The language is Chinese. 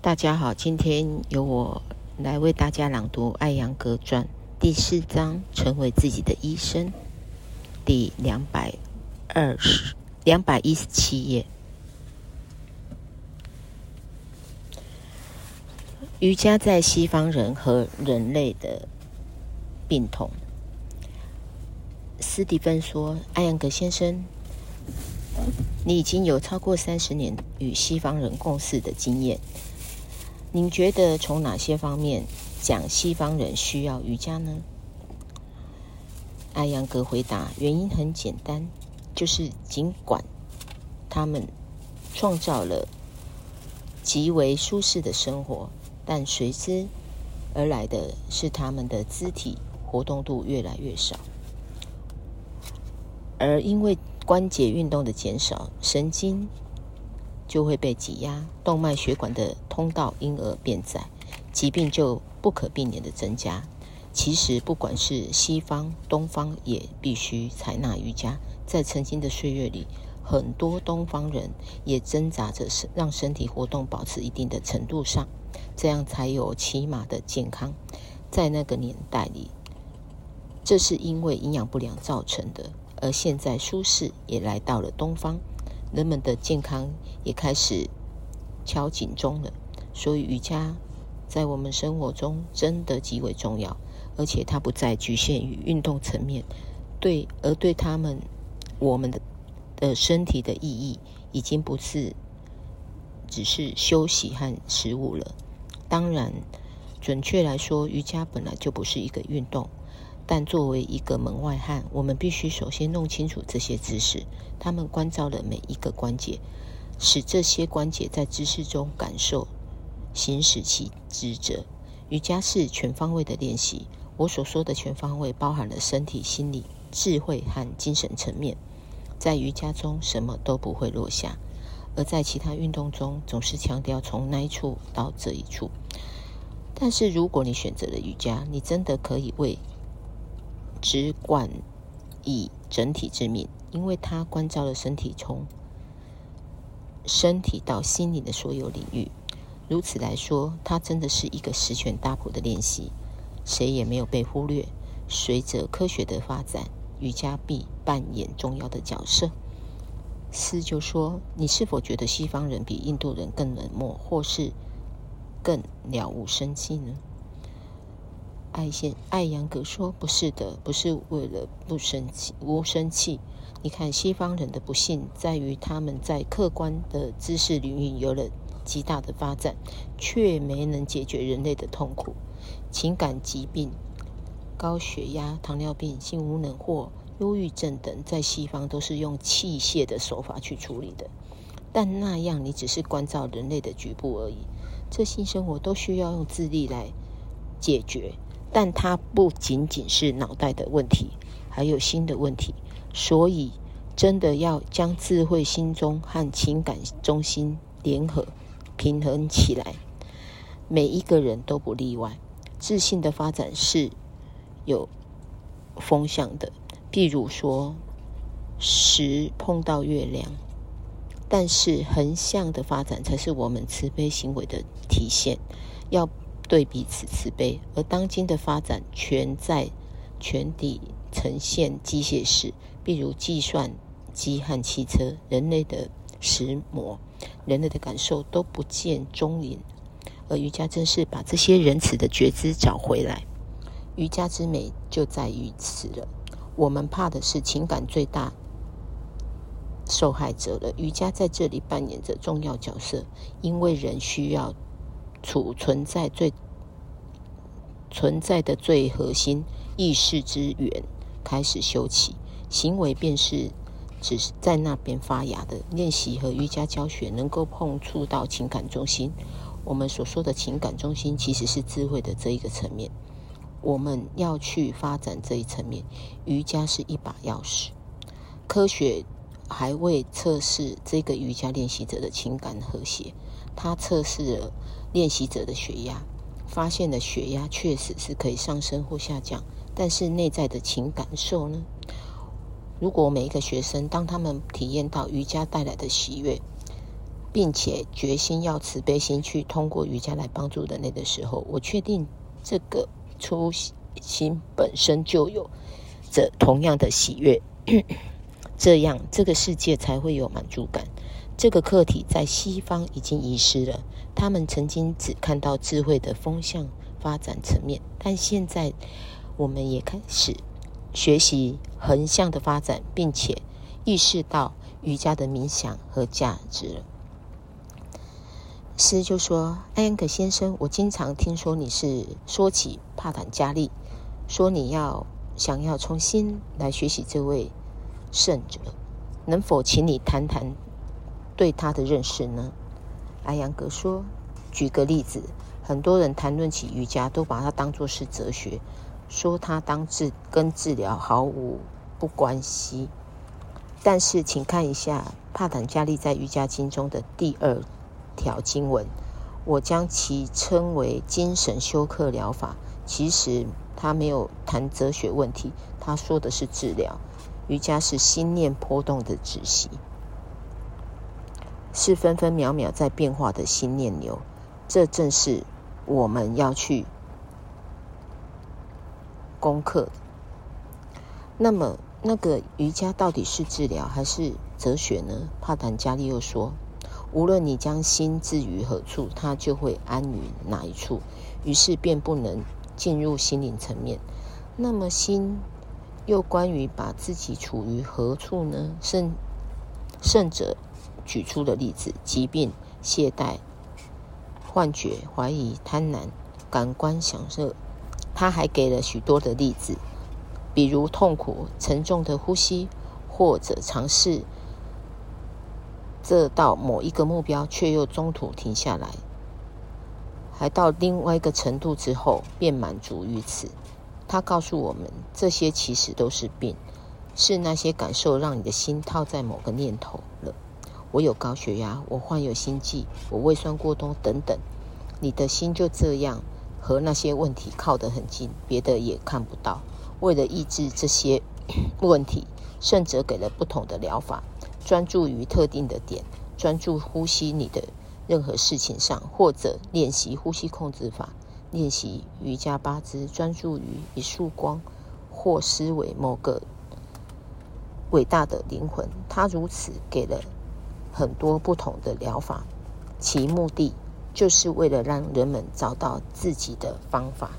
大家好，今天由我来为大家朗读《艾扬格传》第四章“成为自己的医生”第两百二十两百一十七页。瑜伽在西方人和人类的病痛。斯蒂芬说：“艾扬格先生，你已经有超过三十年与西方人共事的经验。您觉得从哪些方面讲西方人需要瑜伽呢？”艾扬格回答：“原因很简单，就是尽管他们创造了极为舒适的生活。”但随之而来的是，他们的肢体活动度越来越少，而因为关节运动的减少，神经就会被挤压，动脉血管的通道因而变窄，疾病就不可避免的增加。其实，不管是西方、东方，也必须采纳瑜伽。在曾经的岁月里，很多东方人也挣扎着让身体活动保持一定的程度上。这样才有起码的健康。在那个年代里，这是因为营养不良造成的。而现在舒适也来到了东方，人们的健康也开始敲警钟了。所以瑜伽在我们生活中真的极为重要，而且它不再局限于运动层面。对，而对他们我们的的身体的意义，已经不是只是休息和食物了。当然，准确来说，瑜伽本来就不是一个运动。但作为一个门外汉，我们必须首先弄清楚这些知识。他们关照了每一个关节，使这些关节在姿势中感受、行使其职责。瑜伽是全方位的练习。我所说的全方位，包含了身体、心理、智慧和精神层面。在瑜伽中，什么都不会落下。而在其他运动中，总是强调从那一处到这一处。但是，如果你选择了瑜伽，你真的可以为只管以整体之名，因为它关照了身体从身体到心灵的所有领域。如此来说，它真的是一个十全大补的练习，谁也没有被忽略。随着科学的发展，瑜伽必扮演重要的角色。斯就说：“你是否觉得西方人比印度人更冷漠，或是更了无生气呢？”艾先艾扬格说：“不是的，不是为了不生气，无生气。你看，西方人的不幸在于他们在客观的知识领域有了极大的发展，却没能解决人类的痛苦、情感疾病、高血压、糖尿病、性无能或。”忧郁症等在西方都是用器械的手法去处理的，但那样你只是关照人类的局部而已。这性生活都需要用智力来解决，但它不仅仅是脑袋的问题，还有心的问题。所以，真的要将智慧心中和情感中心联合平衡起来。每一个人都不例外。自信的发展是有风向的。譬如说，石碰到月亮，但是横向的发展才是我们慈悲行为的体现，要对彼此慈悲。而当今的发展全在全体呈现机械式，譬如计算机和汽车，人类的石磨，人类的感受都不见踪影。而瑜伽正是把这些仁慈的觉知找回来，瑜伽之美就在于此了。我们怕的是情感最大受害者了。瑜伽在这里扮演着重要角色，因为人需要储存在最存在的最核心意识之源开始修起，行为便是只是在那边发芽的。练习和瑜伽教学能够碰触到情感中心。我们所说的情感中心，其实是智慧的这一个层面。我们要去发展这一层面，瑜伽是一把钥匙。科学还未测试这个瑜伽练习者的情感和谐，他测试了练习者的血压，发现了血压确实是可以上升或下降，但是内在的情感受呢？如果每一个学生当他们体验到瑜伽带来的喜悦，并且决心要慈悲心去通过瑜伽来帮助人类的时候，我确定这个初心本身就有着同样的喜悦，这样这个世界才会有满足感。这个课题在西方已经遗失了，他们曾经只看到智慧的风向发展层面，但现在我们也开始学习横向的发展，并且意识到瑜伽的冥想和价值了。师就说：“艾恩格先生，我经常听说你是说起帕坦加利，说你要想要重新来学习这位圣者，能否请你谈谈？”对他的认识呢？艾扬格说：“举个例子，很多人谈论起瑜伽，都把它当作是哲学，说它当治跟治疗毫无不关系。但是，请看一下帕坦加利在瑜伽经中的第二条经文，我将其称为精神休克疗法。其实，他没有谈哲学问题，他说的是治疗。瑜伽是心念波动的止息。”是分分秒秒在变化的心念流，这正是我们要去攻克。那么，那个瑜伽到底是治疗还是哲学呢？帕坦加利又说，无论你将心置于何处，它就会安于哪一处，于是便不能进入心灵层面。那么，心又关于把自己处于何处呢？甚甚者。举出的例子：疾病、懈怠、幻觉、怀疑、贪婪、感官享受。他还给了许多的例子，比如痛苦、沉重的呼吸，或者尝试这到某一个目标却又中途停下来，还到另外一个程度之后便满足于此。他告诉我们，这些其实都是病，是那些感受让你的心套在某个念头了。我有高血压，我患有心悸，我胃酸过多等等。你的心就这样和那些问题靠得很近，别的也看不到。为了抑制这些 问题，圣者给了不同的疗法：专注于特定的点，专注呼吸你的任何事情上，或者练习呼吸控制法，练习瑜伽八支，专注于一束光或思维某个伟大的灵魂。他如此给了。很多不同的疗法，其目的就是为了让人们找到自己的方法。